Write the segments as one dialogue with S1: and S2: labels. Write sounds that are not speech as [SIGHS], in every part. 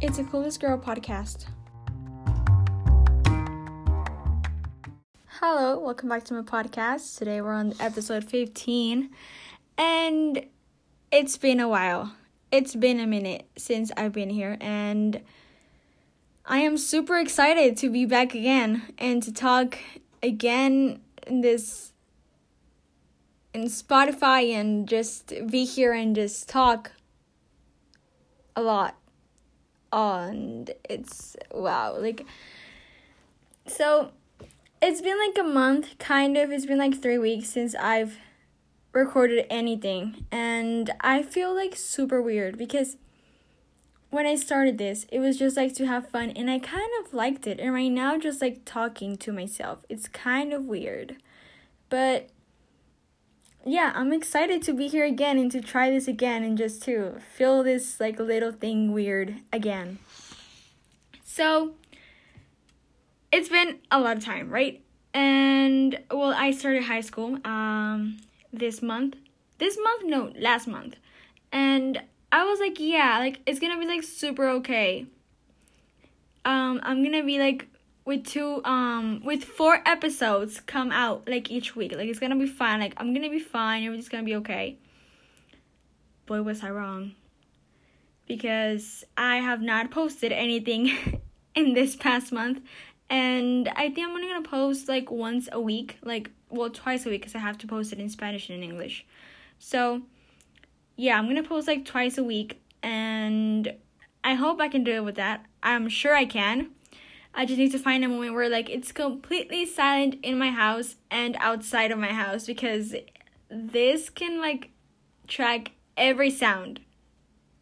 S1: It's a Clueless Girl podcast. Hello, welcome back to my podcast. Today we're on episode 15, and it's been a while. It's been a minute since I've been here, and I am super excited to be back again and to talk again in this in Spotify and just be here and just talk a lot. And it's wow, like so it's been like a month kind of. It's been like 3 weeks since I've recorded anything and I feel like super weird because when I started this, it was just like to have fun and I kind of liked it. And right now, just like talking to myself, it's kind of weird. But yeah, I'm excited to be here again and to try this again and just to feel this like little thing weird again. So it's been a lot of time, right? And well, I started high school um this month. This month? No, last month. And I was like, yeah, like it's gonna be like super okay. Um, I'm gonna be like with two um with four episodes come out like each week. Like it's gonna be fine. Like I'm gonna be fine. Everything's gonna be okay. Boy, was I wrong. Because I have not posted anything [LAUGHS] in this past month, and I think I'm only gonna post like once a week, like well twice a week, because I have to post it in Spanish and in English. So yeah, I'm gonna post like twice a week, and I hope I can do it with that. I'm sure I can. I just need to find a moment where like it's completely silent in my house and outside of my house because this can like track every sound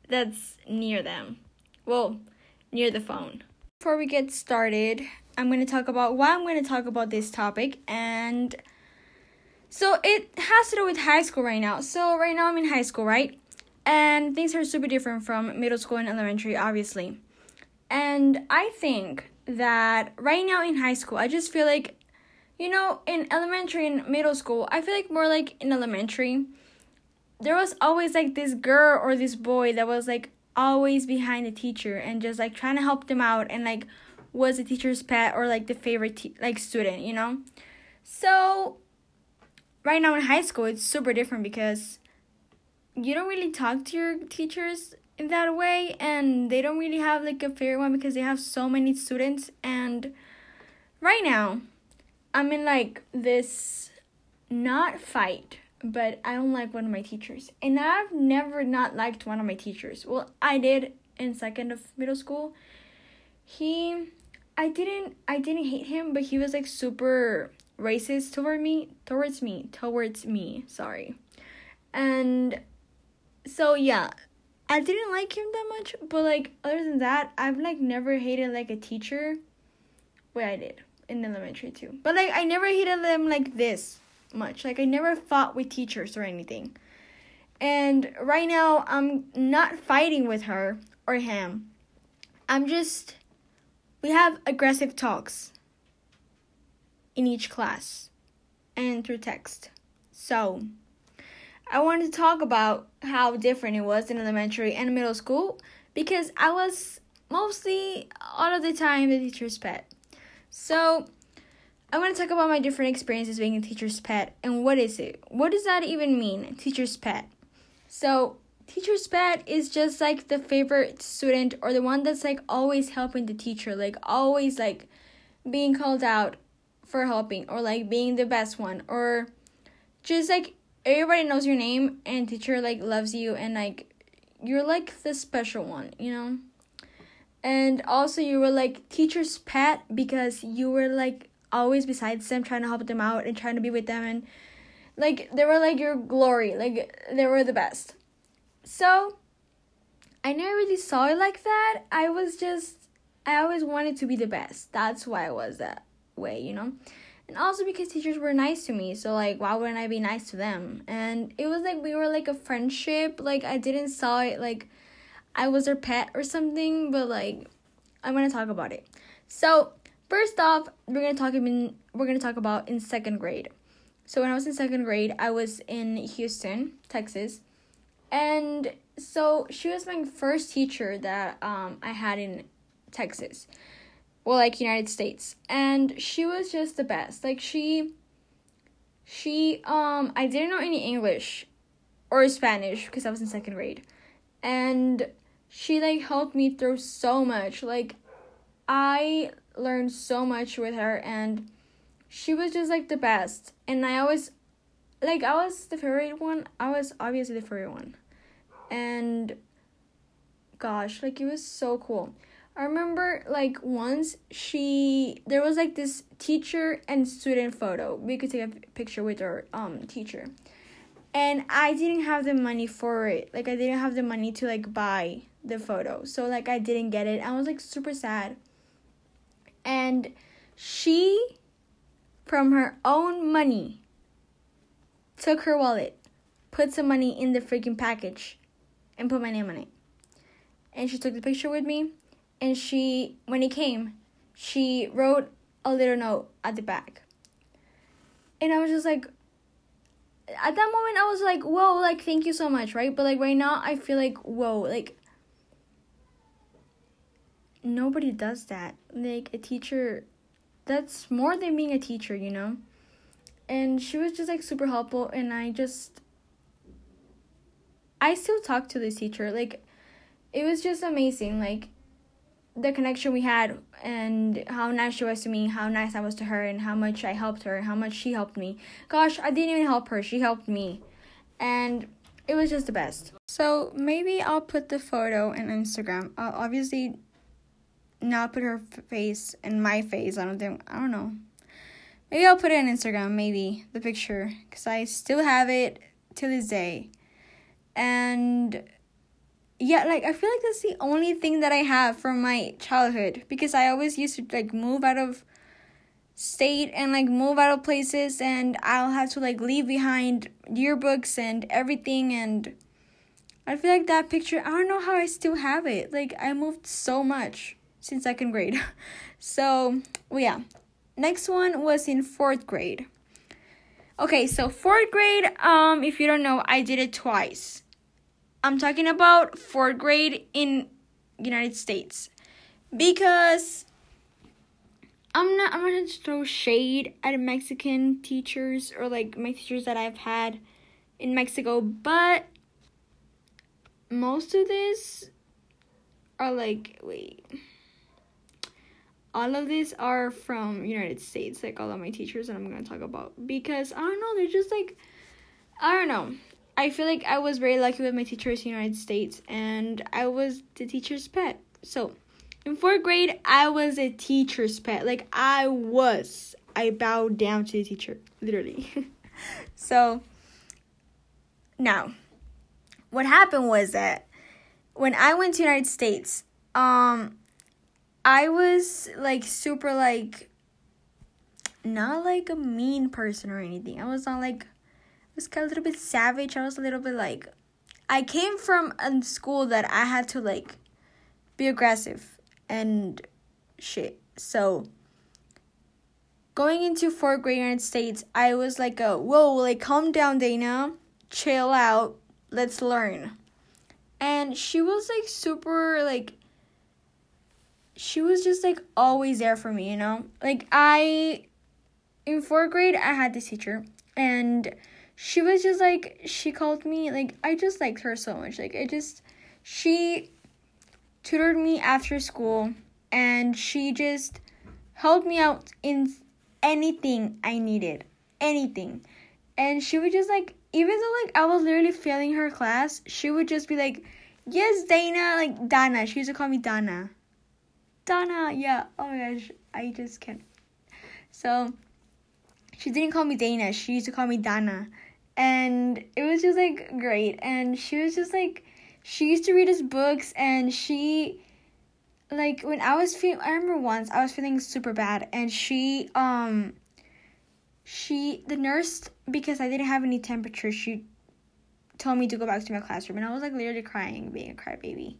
S1: that's near them. Well, near the phone. Before we get started, I'm going to talk about why I'm going to talk about this topic and so it has to do with high school right now. So right now I'm in high school, right? And things are super different from middle school and elementary, obviously. And I think that right now in high school, I just feel like, you know, in elementary and middle school, I feel like more like in elementary, there was always like this girl or this boy that was like always behind the teacher and just like trying to help them out and like was the teacher's pet or like the favorite te- like student, you know? So right now in high school it's super different because you don't really talk to your teachers in that way and they don't really have like a fair one because they have so many students and right now i'm in like this not fight but i don't like one of my teachers. And i've never not liked one of my teachers. Well i did in second of middle school. He i didn't i didn't hate him but he was like super racist toward me towards me towards me sorry. And so yeah i didn't like him that much but like other than that i've like never hated like a teacher. Wait i did in elementary too. But like i never hated them like this much. Like i never fought with teachers or anything. And right now i'm not fighting with her or him. I'm just we have aggressive talks in each class and through text. So, I wanted to talk about how different it was in elementary and middle school because I was mostly all of the time the teacher's pet. So, I want to talk about my different experiences being a teacher's pet and what is it? What does that even mean, teacher's pet? So, teacher's pet is just like the favorite student or the one that's like always helping the teacher, like always like being called out for helping or like being the best one or just like everybody knows your name and teacher like loves you and like you're like the special one, you know? And also you were like teacher's pet because you were like always besides them trying to help them out and trying to be with them and like they were like your glory, like they were the best. So I never really saw it like that. I was just I always wanted to be the best. That's why I was that way, you know? And also because teachers were nice to me, so like why wouldn't I be nice to them? And it was like we were like a friendship. Like I didn't saw it like I was her pet or something, but like I'm gonna talk about it. So first off, we're gonna talk in we're gonna talk about in second grade. So when I was in second grade, I was in Houston, Texas, And so she was my first teacher that um, I had in Texas. Well, like United States. And she was just the best. Like she she um I didn't know any English or Spanish because I was in second grade. And she like helped me through so much. Like I learned so much with her and she was just like the best. And I always like I was the favorite one. I was obviously the favorite one. And gosh, like it was so cool. I remember like once she there was like this teacher and student photo. We could take a picture with our um teacher. And I didn't have the money for it. Like I didn't have the money to like buy the photo. So like I didn't get it. I was like super sad. And she from her own money took her wallet, put some money in the freaking package, and put my name on it. And she took the picture with me, and she, when he came, she wrote a little note at the back. And I was just like, at that moment, I was like, whoa, like, thank you so much, right? But like, right now, I feel like, whoa, like, nobody does that. Like, a teacher, that's more than being a teacher, you know? and she was just like super helpful and i just i still talk to this teacher like it was just amazing like the connection we had and how nice she was to me how nice i was to her and how much i helped her how much she helped me. Gosh i didn't even help her she helped me. And it was just the best. So maybe i'll put the photo in instagram. I'll obviously not put her face and my face i don't think i don't know. Maybe I'll put it on Instagram, maybe, the picture, because I still have it to this day. And yeah, like I feel like that's the only thing that I have from my childhood because I always used to like move out of state and like move out of places and I'll have to like leave behind yearbooks and everything and I feel like that picture I don't know how I still have it. Like I moved so much since second grade. [LAUGHS] so, well yeah, next one was in fourth grade. Okay, so fourth grade, um, if you don't know, I did it twice. I'm talking about fourth grade in United States. Because I'm not I'm not gonna throw shade at Mexican teachers or like my teachers that I've had in Mexico, but most of this are like wait. All of these are from United States, like all of my teachers that I'm gonna talk about. Because I don't know, they're just like I don't know. I feel like I was very lucky with my teachers in the United States and I was the teacher's pet. So in fourth grade I was a teacher's pet. Like I was. I bowed down to the teacher, literally. [LAUGHS] so now what happened was that when I went to United States, um I was like super like not like a mean person or anything. I was not like was kind of a little bit savage. I was a little bit like I came from a school that I had to like be aggressive and shit. So going into fourth grade United States, I was like a whoa, like calm down, Dana, chill out, let's learn. And she was like super like she was just like always there for me, you know? Like I in fourth grade I had this teacher and she was just like she called me like I just liked her so much. Like I just she tutored me after school and she just helped me out in anything I needed. Anything. And she would just like even though like I was literally failing her class, she would just be like, Yes, Dana, like Dana. She used to call me Dana. Donna, yeah. Oh my gosh, I just can't. So she didn't call me Dana. She used to call me Dana, and it was just like great. And she was just like, she used to read us books, and she, like when I was feeling, I remember once I was feeling super bad, and she um. She the nurse because I didn't have any temperature. She told me to go back to my classroom, and I was like literally crying, being a crybaby.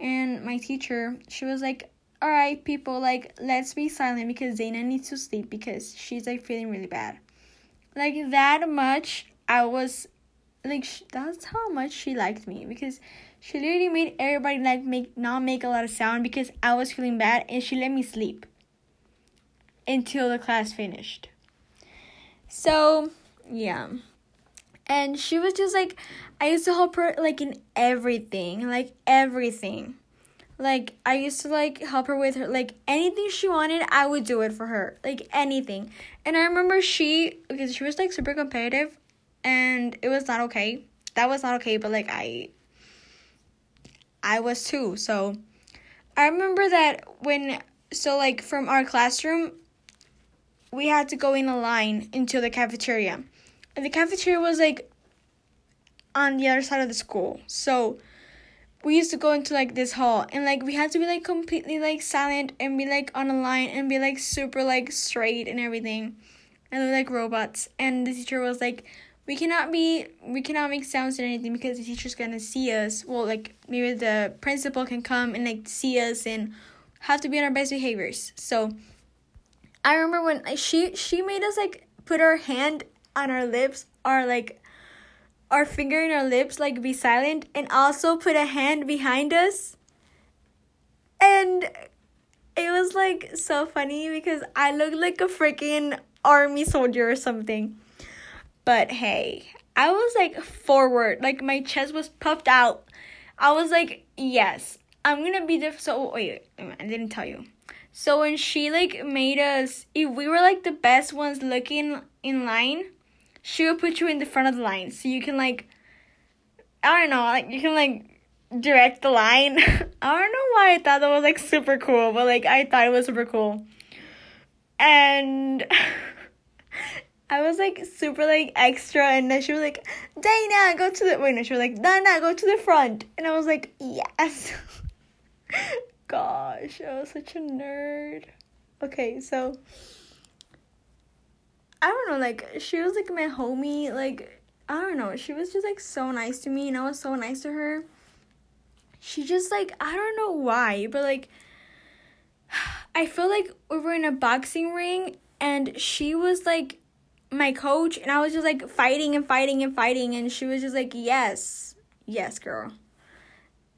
S1: And my teacher, she was like, all right, people, like, let's be silent because Dana needs to sleep because she's like feeling really bad. Like, that much, I was like that's how much she liked me because she literally made everybody like make not make a lot of sound because I was feeling bad and she let me sleep until the class finished. So, yeah. And she was just like I used to help her like in everything, like everything. Like I used to like help her with her like anything she wanted, I would do it for her. Like anything. And I remember she because she was like super competitive and it was not okay. That was not okay, but like I I was too. So I remember that when so like from our classroom we had to go in a line into the cafeteria. And the cafeteria was like on the other side of the school. So we used to go into like this hall and like we had to be like completely like silent and be like on a line and be like super like straight and everything. And like robots. And the teacher was like we cannot be we cannot make sounds or anything because the teacher's gonna see us. Well like maybe the principal can come and like see us and have to be on our best behaviors. So i remember when she she made us like put our hand on our lips or like our finger in our lips like be silent and also put a hand behind us. And it was like so funny because i looked like a freaking army soldier or something but hey, I was like forward, like my chest was puffed out. I was like, yes, I'm gonna be there. So wait, wait, I didn't tell you. So when she like made us, if we were like the best ones looking in line, she would put you in the front of the line so you can like, I don't know, like you can like direct the line. [LAUGHS] I don't know why I thought that was like super cool, but like I thought it was super cool. And [LAUGHS] I was like super like extra, and then she was like, Dana, go to the wait. No, she was like, Dana, go to the front, and I was like, yes. [LAUGHS] Gosh, I was such a nerd. Okay, so I don't know, like she was like my homie, like I don't know, she was just like so nice to me, and I was so nice to her. She just like I don't know why, but like [SIGHS] I feel like we were in a boxing ring, and she was like my coach and I was just like fighting and fighting and fighting and she was just like, "Yes. Yes, girl."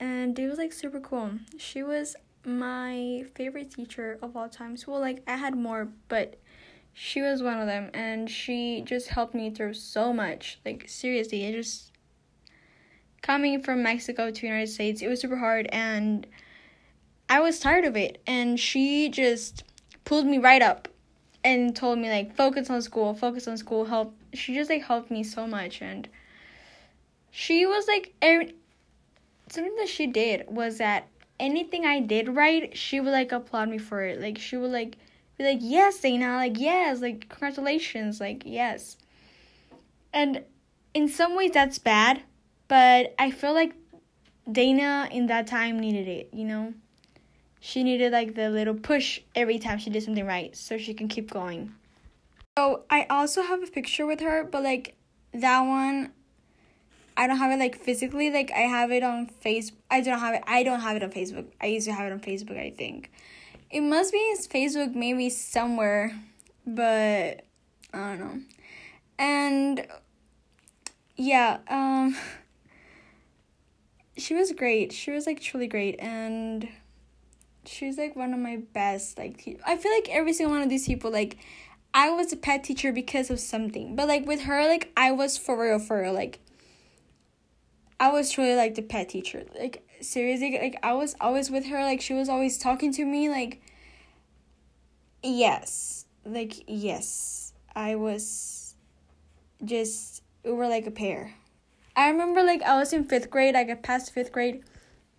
S1: And it was like super cool. She was my favorite teacher of all times. Well, like I had more, but she was one of them and she just helped me through so much. Like seriously, it just coming from Mexico to United States, it was super hard and I was tired of it and she just pulled me right up and told me like focus on school, focus on school, help. She just like helped me so much and she was like something that she did was that anything I did right, she would like applaud me for it. Like she would like be like, "Yes, Dana, like yes, like congratulations, like yes." And in some ways that's bad, but I feel like Dana in that time needed it, you know? She needed like the little push every time she did something right so she can keep going. So I also have a picture with her, but like that one I don't have it like physically, like I have it on face I don't have it I don't have it on Facebook. I used to have it on Facebook, I think. It must be his Facebook maybe somewhere, but I don't know. And yeah, um [LAUGHS] she was great. She was like truly great and she's like one of my best like te- i feel like every single one of these people like i was a pet teacher because of something. But like with her like i was for real for real like i was truly like the pet teacher. Like seriously like i was always with her. Like she was always talking to me like yes. Like yes. I was just we were like a pair. I remember like i was in fifth grade. Like i passed fifth grade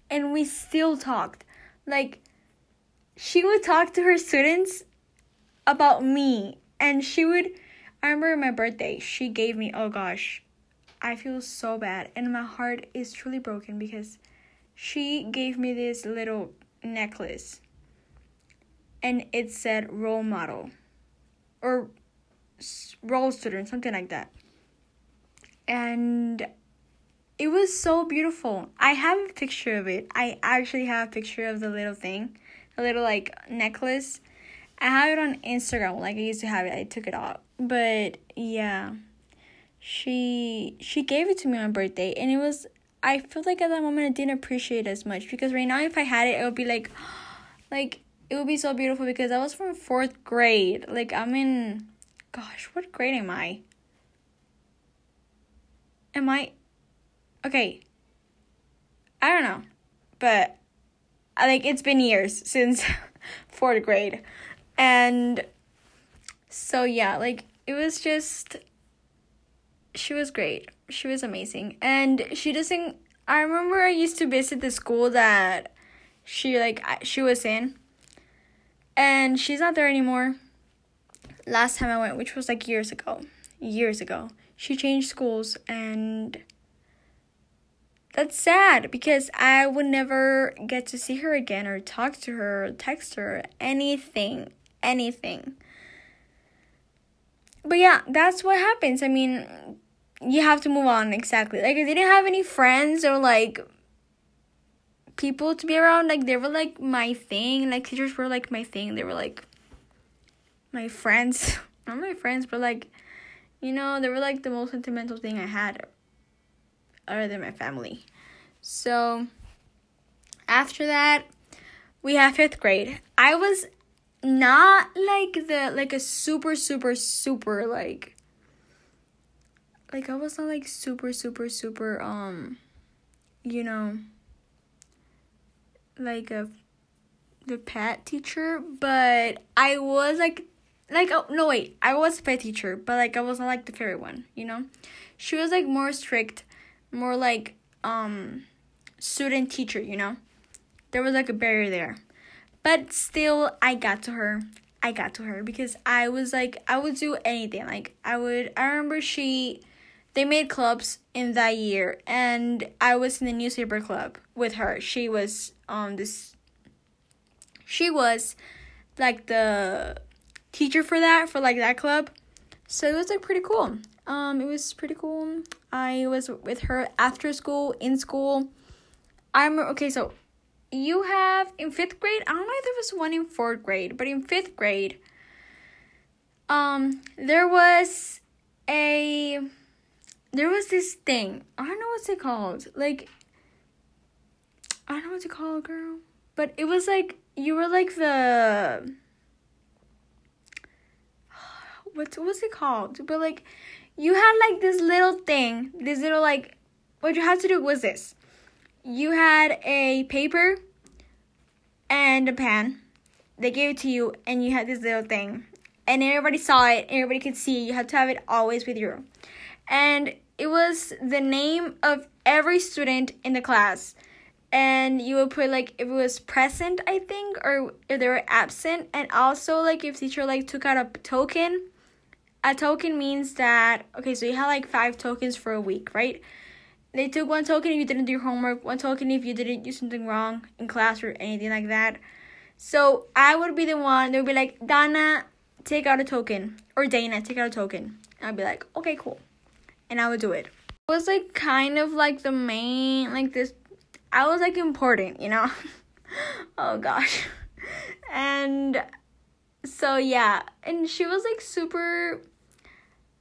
S1: and we still talked. Like she would talk to her students about me and she would I remember my birthday she gave me oh gosh I feel so bad and my heart is truly broken because she gave me this little necklace and it said role model or role student something like that. And it was so beautiful. I have a picture of it. I actually have a picture of the little thing a little like necklace. I have it on Instagram, like I used to have it. I took it off. But yeah. she she gave it to me on birthday and it was I feel like at that moment I didn't appreciate it as much because right now if I had it it would be like [GASPS] like it would be so beautiful because I was from fourth grade. Like I'm in gosh, what grade am I? Am I okay. I don't know. But like it's been years since [LAUGHS] fourth grade. And so yeah, like it was just she was great. She was amazing. And she doesn't I remember I used to visit the school that she like she was in. And she's not there anymore. Last time I went, which was like years ago. Years ago. She changed schools and that's sad because I would never get to see her again or talk to her or text her anything anything. But yeah that's what happens. I mean you have to move on exactly. Like i didn't have any friends or like people to be around. Like they were like my thing. Like teachers were like my thing. They were like my friends. [LAUGHS] Not my friends but like you know they were like the most sentimental thing i had other than my family so after that we have fifth grade i was not like the like a super super super like like I was not like super super super um you know like a the pet teacher, but I was like like oh no wait, I was a pet teacher, but like I was not like the favorite one, you know? She was like more strict, more like um student teacher, you know? There was like a barrier there. But still, I got to her. I got to her because I was like, I would do anything. Like, I would, I remember she, they made clubs in that year, and I was in the newspaper club with her. She was, um, this, she was like the teacher for that, for like that club. So it was like pretty cool. Um, it was pretty cool. I was with her after school, in school. I'm okay, so you have in fifth grade i don't know if there was one in fourth grade but in fifth grade um there was a there was this thing i don't know what's it called like i don't know what's it called girl but it was like you were like the [SIGHS] what was it called but like you had like this little thing this little like what you had to do was this you had a paper and a pen. They gave it to you, and you had this little thing. And everybody saw it, everybody could see. You had to have it always with you. And it was the name of every student in the class. And you would put like if it was present, I think, or if they were absent. And also like if teacher like took out a token. A token means that okay, so you had like five tokens for a week, right? they took one token if you didn't do your homework, one token if you didn't do something wrong in class or anything like that. So I would be the one, they would be like, Dana, take out a token. Or Dana, take out a token. And I'd be like, okay, cool. And I would do it. It was like kind of like the main, like this, I was like important, you know? [LAUGHS] oh gosh. And so yeah, and she was like super,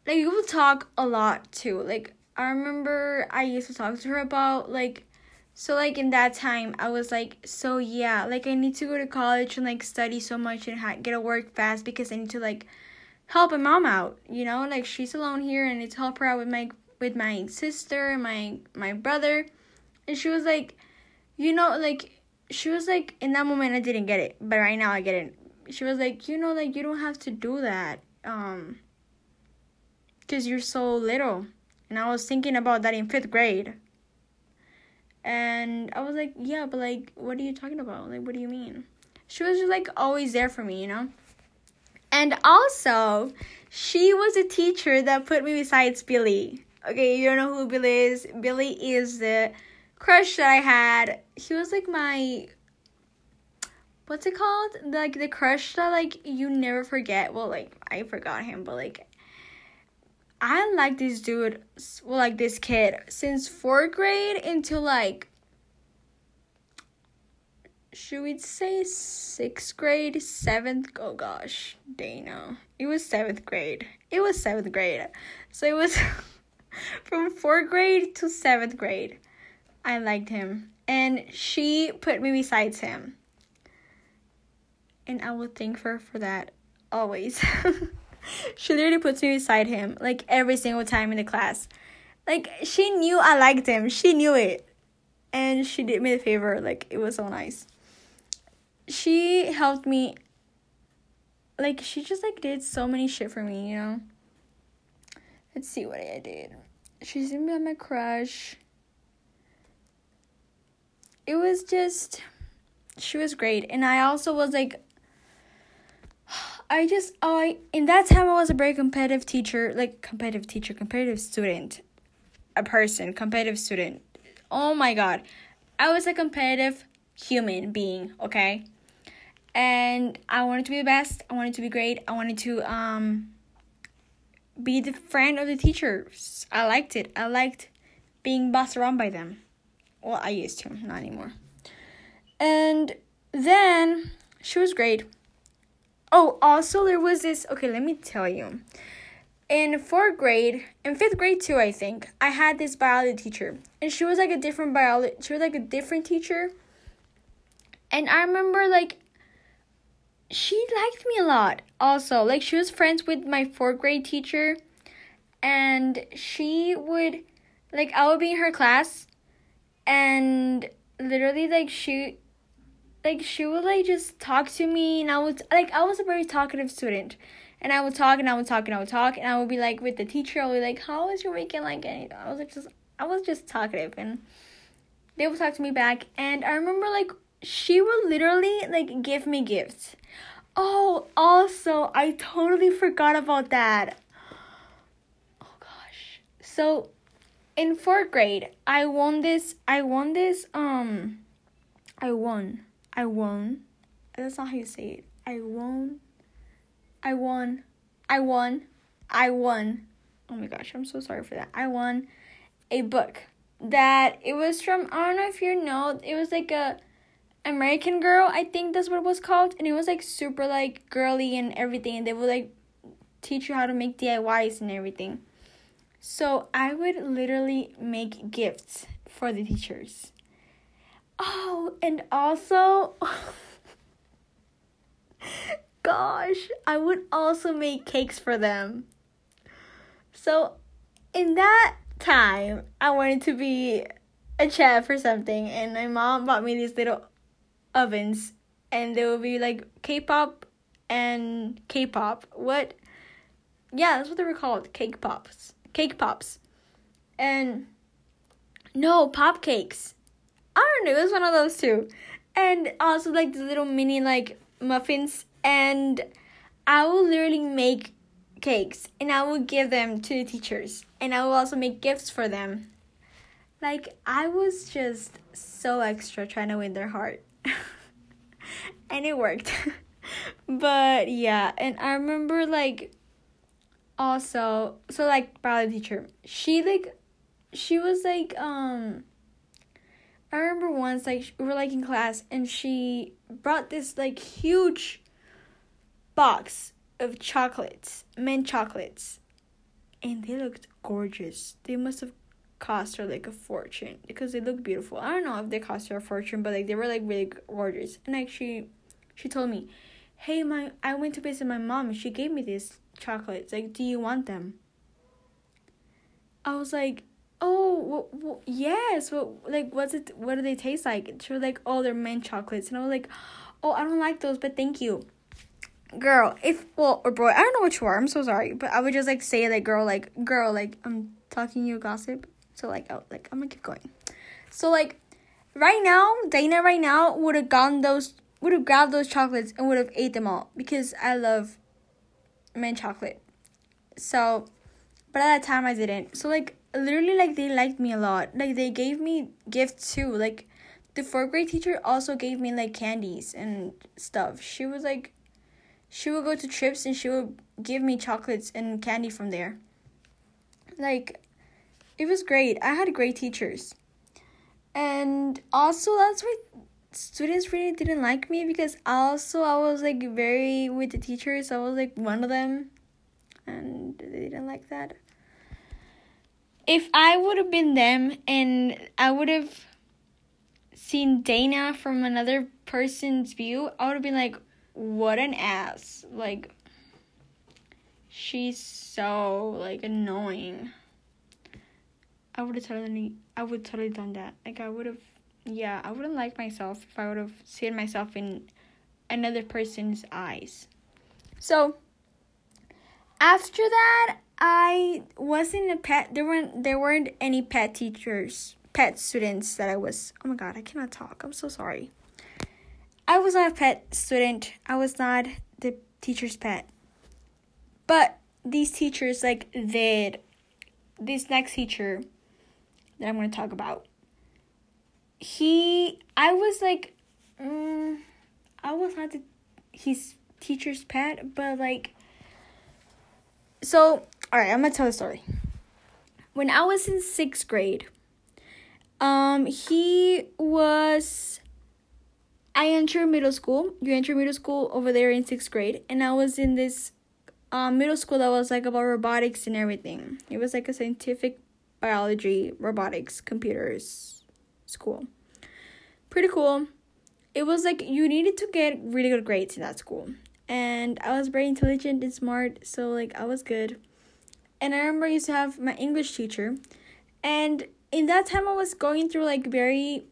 S1: like we would talk a lot too. Like I remember I used to talk to her about like so like in that time I was like so yeah like I need to go to college and like study so much and ha- get a work fast because I need to like help my mom out you know? Like she's alone here and it's help her out with my with my sister my my brother. And she was like you know like she was like in that moment I didn't get it but right now I get it. She was like you know like you don't have to do that um because you're so little and I was thinking about that in fifth grade. And I was like, yeah, but like, what are you talking about? Like, what do you mean? She was just like always there for me, you know? And also, she was a teacher that put me besides Billy. Okay, you don't know who Billy is. Billy is the crush that I had. He was like my what's it called? Like the crush that like you never forget. Well, like I forgot him, but like I like this dude, like this kid, since fourth grade until like, should we say sixth grade, seventh? Oh gosh, Dana. It was seventh grade. It was seventh grade. So it was, [LAUGHS] from fourth grade to seventh grade. I liked him. And she put me beside him. And I will thank her for that always. [LAUGHS] she literally puts me beside him like every single time in the class. Like she knew I liked him. She knew it. And she did me a favor. Like it was so nice. She helped me like she just like did so many shit for me, you know. Let's see what I did. She's be my crush. It was just she was great. And I also was like I just I in that time I was a very competitive teacher, like competitive teacher, competitive student, a person, competitive student. Oh my god. I was a competitive human being, okay? And I wanted to be the best. I wanted to be great. I wanted to um be the friend of the teachers. I liked it. I liked being bossed around by them. Well, I used to, not anymore. And then she was great. Oh, also there was this. Okay, let me tell you. In fourth grade, in fifth grade too, I think I had this biology teacher, and she was like a different biology. She was like a different teacher, and I remember like she liked me a lot also like she was friends with my fourth grade teacher and she would like i would be in her class and literally like she like she would like just talk to me and i was like i was a very talkative student and i would talk and i would talk and i would talk and i would be like with the teacher i would be like how was your weekend like and i was like just i was just talkative and they would talk to me back and i remember like she would literally like give me gifts. Oh, also, I totally forgot about that. Oh gosh. So, in 4th grade, I won this I won this um I won. I won. That's not how you say it. I won. I won. I won. I won. Oh my gosh, I'm so sorry for that. I won a book that it was from I don't know if you know, it was like a American Girl, I think that's what it was called, and it was like super like girly and everything, and they would like teach you how to make DIYs and everything. So I would literally make gifts for the teachers. Oh, and also, [LAUGHS] gosh, I would also make cakes for them. So, in that time, I wanted to be a chef or something, and my mom bought me these little ovens and they will be like K-pop and K-pop. What? Yeah, that's what they were called. Cake pops. Cake pops. And no, pop cakes. I don't know, it was one of those two. And also like the little mini like muffins and I will literally make cakes and I will give them to the teachers and I will also make gifts for them. Like I was just so extra trying to win their heart. [LAUGHS] and it worked. [LAUGHS] but yeah, and I remember like also so like biology teacher, she like she was like um I remember once like we were like in class and she brought this like huge box of chocolates, mint chocolates. And they looked gorgeous. They must have cost her like a fortune because they look beautiful. I don't know if they cost her a fortune, but like they were like really gorgeous. And like she, she told me, "Hey, my I went to visit my mom. and She gave me these chocolates. Like, do you want them?" I was like, "Oh, well, well, yes. Well, like, what's it? What do they taste like?" She was like, "Oh, they're mint chocolates," and I was like, "Oh, I don't like those, but thank you." Girl, if well or boy, I don't know what you are. I'm so sorry, but I would just like say like girl, like girl, like I'm talking you gossip so like, oh, like I'm gonna keep going. So like, right now, Dana right now would have gotten those, would have grabbed those chocolates and would have ate them all because I love mint chocolate. So, but at that time I didn't. So like, literally like they liked me a lot. Like they gave me gifts too. Like the fourth grade teacher also gave me like candies and stuff. She was like, she would go to trips and she would give me chocolates and candy from there. Like it was great. I had great teachers. And also that's why students really didn't like me because also I was like very with the teachers. I was like one of them and they didn't like that. if I would have been them and I would have seen Dana from another person's view, I would have been like, what an ass. Like, she's so, like, annoying. I would have totally, I would totally done that. Like, I would have, yeah, I wouldn't like myself if I would have seen myself in another person's eyes. So, after that, I wasn't a pet. There weren't there weren't any pet teachers, pet students that I was. Oh my god, I cannot talk. I'm so sorry. I was not a pet student. I was not the teacher's pet. But these teachers like did this next teacher that I'm going to talk about. He I was like mm, I was not the, his teacher's pet, but like so all right, I'm gonna tell a story. When I was in sixth grade, um, he was. I entered middle school. You enter middle school over there in sixth grade, and I was in this um, middle school that was like about robotics and everything. It was like a scientific biology, robotics, computers school. Pretty cool. It was like you needed to get really good grades in that school. And I was very intelligent and smart, so like I was good. And I remember I used to have my English teacher. And in that time, I was going through like very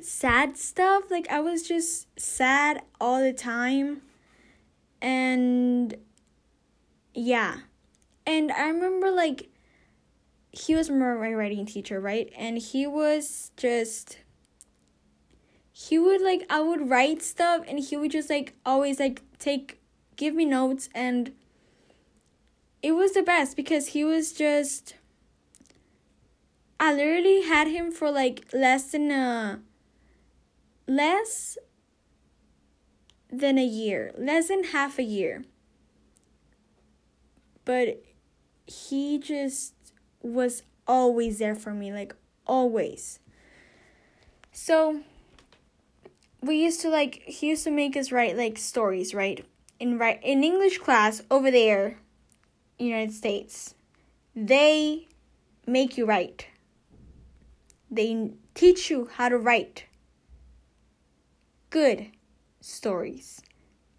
S1: sad stuff. Like, I was just sad all the time. And yeah. And I remember like he was my writing teacher, right? And he was just he would like I would write stuff and he would just like always like take give me notes and it was the best because he was just I literally had him for like less than a less than a year, less than half a year. But he just was always there for me, like always. So we used to like he used to make us write like stories, right? In right in English class over there United States, they make you write. They teach you how to write good stories.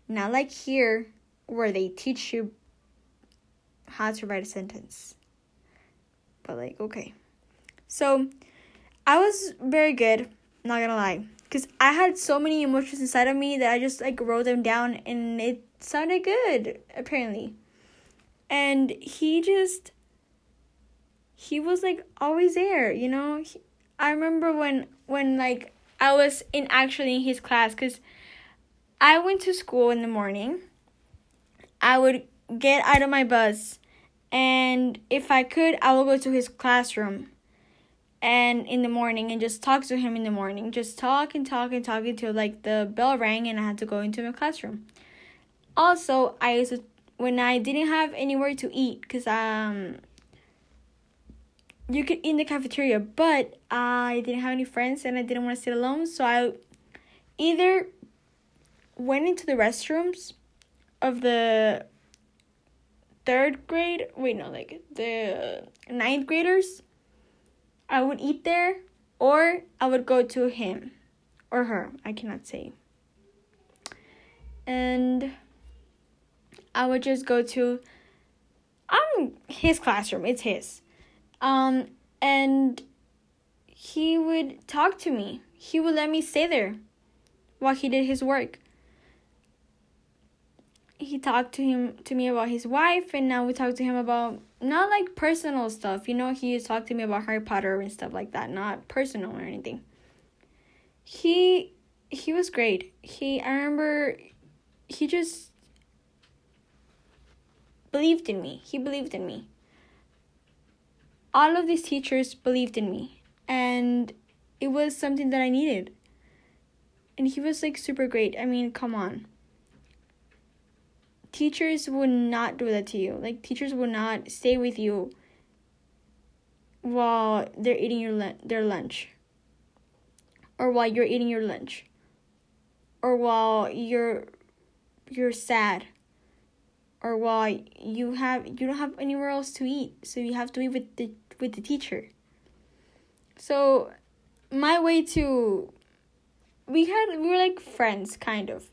S1: Not like here where they teach you how to write a sentence. But like, okay. So, I was very good, not gonna lie. Because I had so many emotions inside of me that I just like wrote them down and it sounded good, apparently. And he just he was like always there you know? He, i remember when when like i was in actually in his class because i went to school in the morning. I would get out of my bus and if i could i would go to his classroom and in the morning and just talk to him in the morning. Just talk and talk and talk until like the bell rang and i had to go into my classroom. Also i used to when I didn't have anywhere to eat because um you could eat in the cafeteria, but I didn't have any friends and I didn't want to sit alone, so I either went into the restrooms of the third grade wait no like the ninth graders i would eat there or i would go to him or her i cannot say and I would just go to um his classroom. It's his. Um and he would talk to me. He would let me stay there while he did his work. He talked to him to me about his wife and now we talk to him about not like personal stuff. You know, he talked to me about Harry Potter and stuff like that, not personal or anything. He he was great. He I remember he just believed in me. He believed in me. All of these teachers believed in me, and it was something that I needed. And he was like super great. I mean, come on. Teachers would not do that to you. Like, teachers would not stay with you while they're eating your their lunch or while you're eating your lunch or while you're you're sad or while you have you don't have anywhere else to eat so you have to eat with the with the teacher. So my way to we had we were like friends kind of.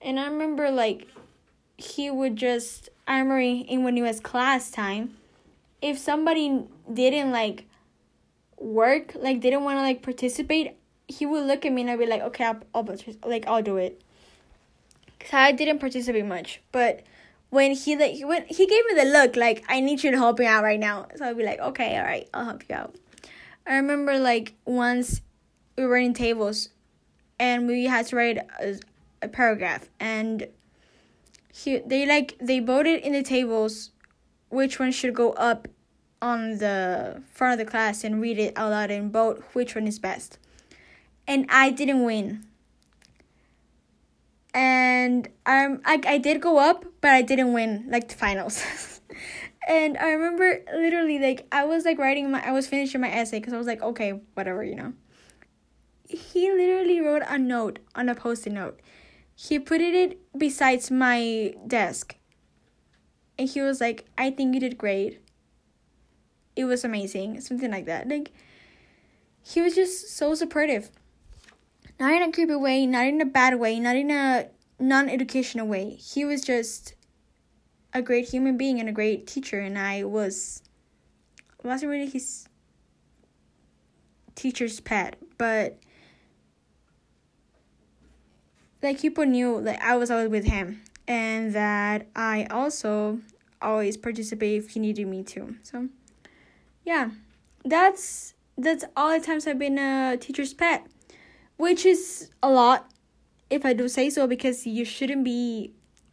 S1: And I remember like he would just remember in when it was class time, if somebody didn't like work, like didn't want to like participate, he would look at me and I'd be like, okay, I'll, I'll like I'll do it. Cause I didn't participate much, but when he like when he gave me the look like I need you to help me out right now, so I'd be like, okay, all right, I'll help you out. I remember like once we were in tables, and we had to write a, a paragraph, and he they like they voted in the tables which one should go up on the front of the class and read it out loud and vote which one is best. And I didn't win and um I I did go up, but I didn't win like the finals. [LAUGHS] and I remember literally like I was like writing my I was finishing my essay because I was like okay whatever you know. He literally wrote a note on a post-it note. He put it besides my desk. And he was like, I think you did great. It was amazing. Something like that. Like he was just so supportive not in a creepy way, not in a bad way, not in a non educational way. He was just a great human being and a great teacher, and I was wasn't really his teacher's pet, but like people knew that I was always with him and that I also always participate if he needed me to. So yeah. That's that's all the times I've been a teacher's pet which is a lot if I do say so because you shouldn't be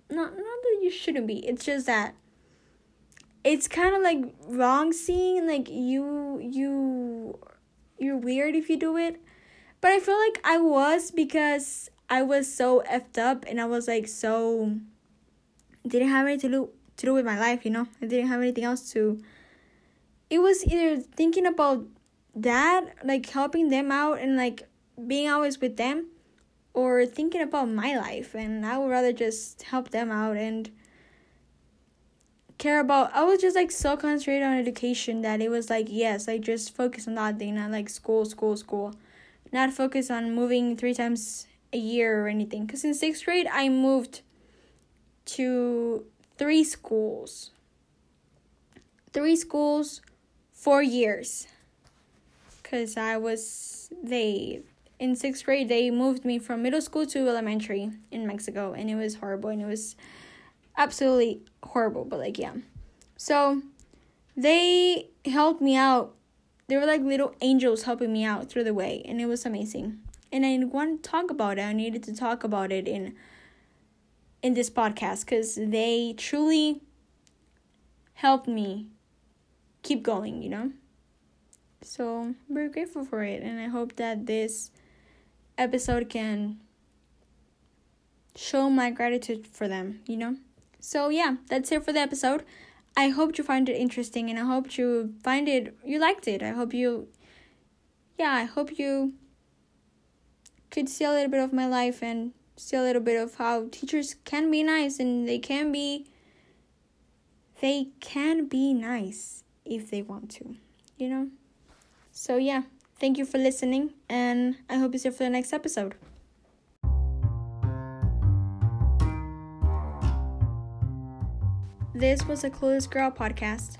S1: not not that you shouldn't be. It's just that it's kind of like wrong seeing like you you you're weird if you do it. But I feel like I was because I was so effed up and I was like so didn't have anything to do to do with my life, you know? I didn't have anything else to it was either thinking about that, like helping them out and like being always with them or thinking about my life and I would rather just help them out and care about I was just like so concentrated on education that it was like yes, I just focus on that thing, not like school, school, school. Not focus on moving three times a year or anything. Cause in sixth grade I moved to three schools. Three schools, four years. Cause I was they in sixth grade, they moved me from middle school to elementary in Mexico, and it was horrible, and it was absolutely horrible. But like, yeah, so they helped me out. They were like little angels helping me out through the way, and it was amazing. And I want to talk about it. I needed to talk about it in in this podcast because they truly helped me keep going. You know. So I'm very grateful for it, and I hope that this episode can show my gratitude for them, you know? So, yeah, that's it for the episode. I hope you find it interesting and I hope you find it, you liked it. I hope you, yeah, I hope you could see a little bit of my life and see a little bit of how teachers can be nice and they can be, they can be nice if they want to, you know? So, yeah. Thank you for listening, and I hope you see you for the next episode. This was a Clueless Girl podcast.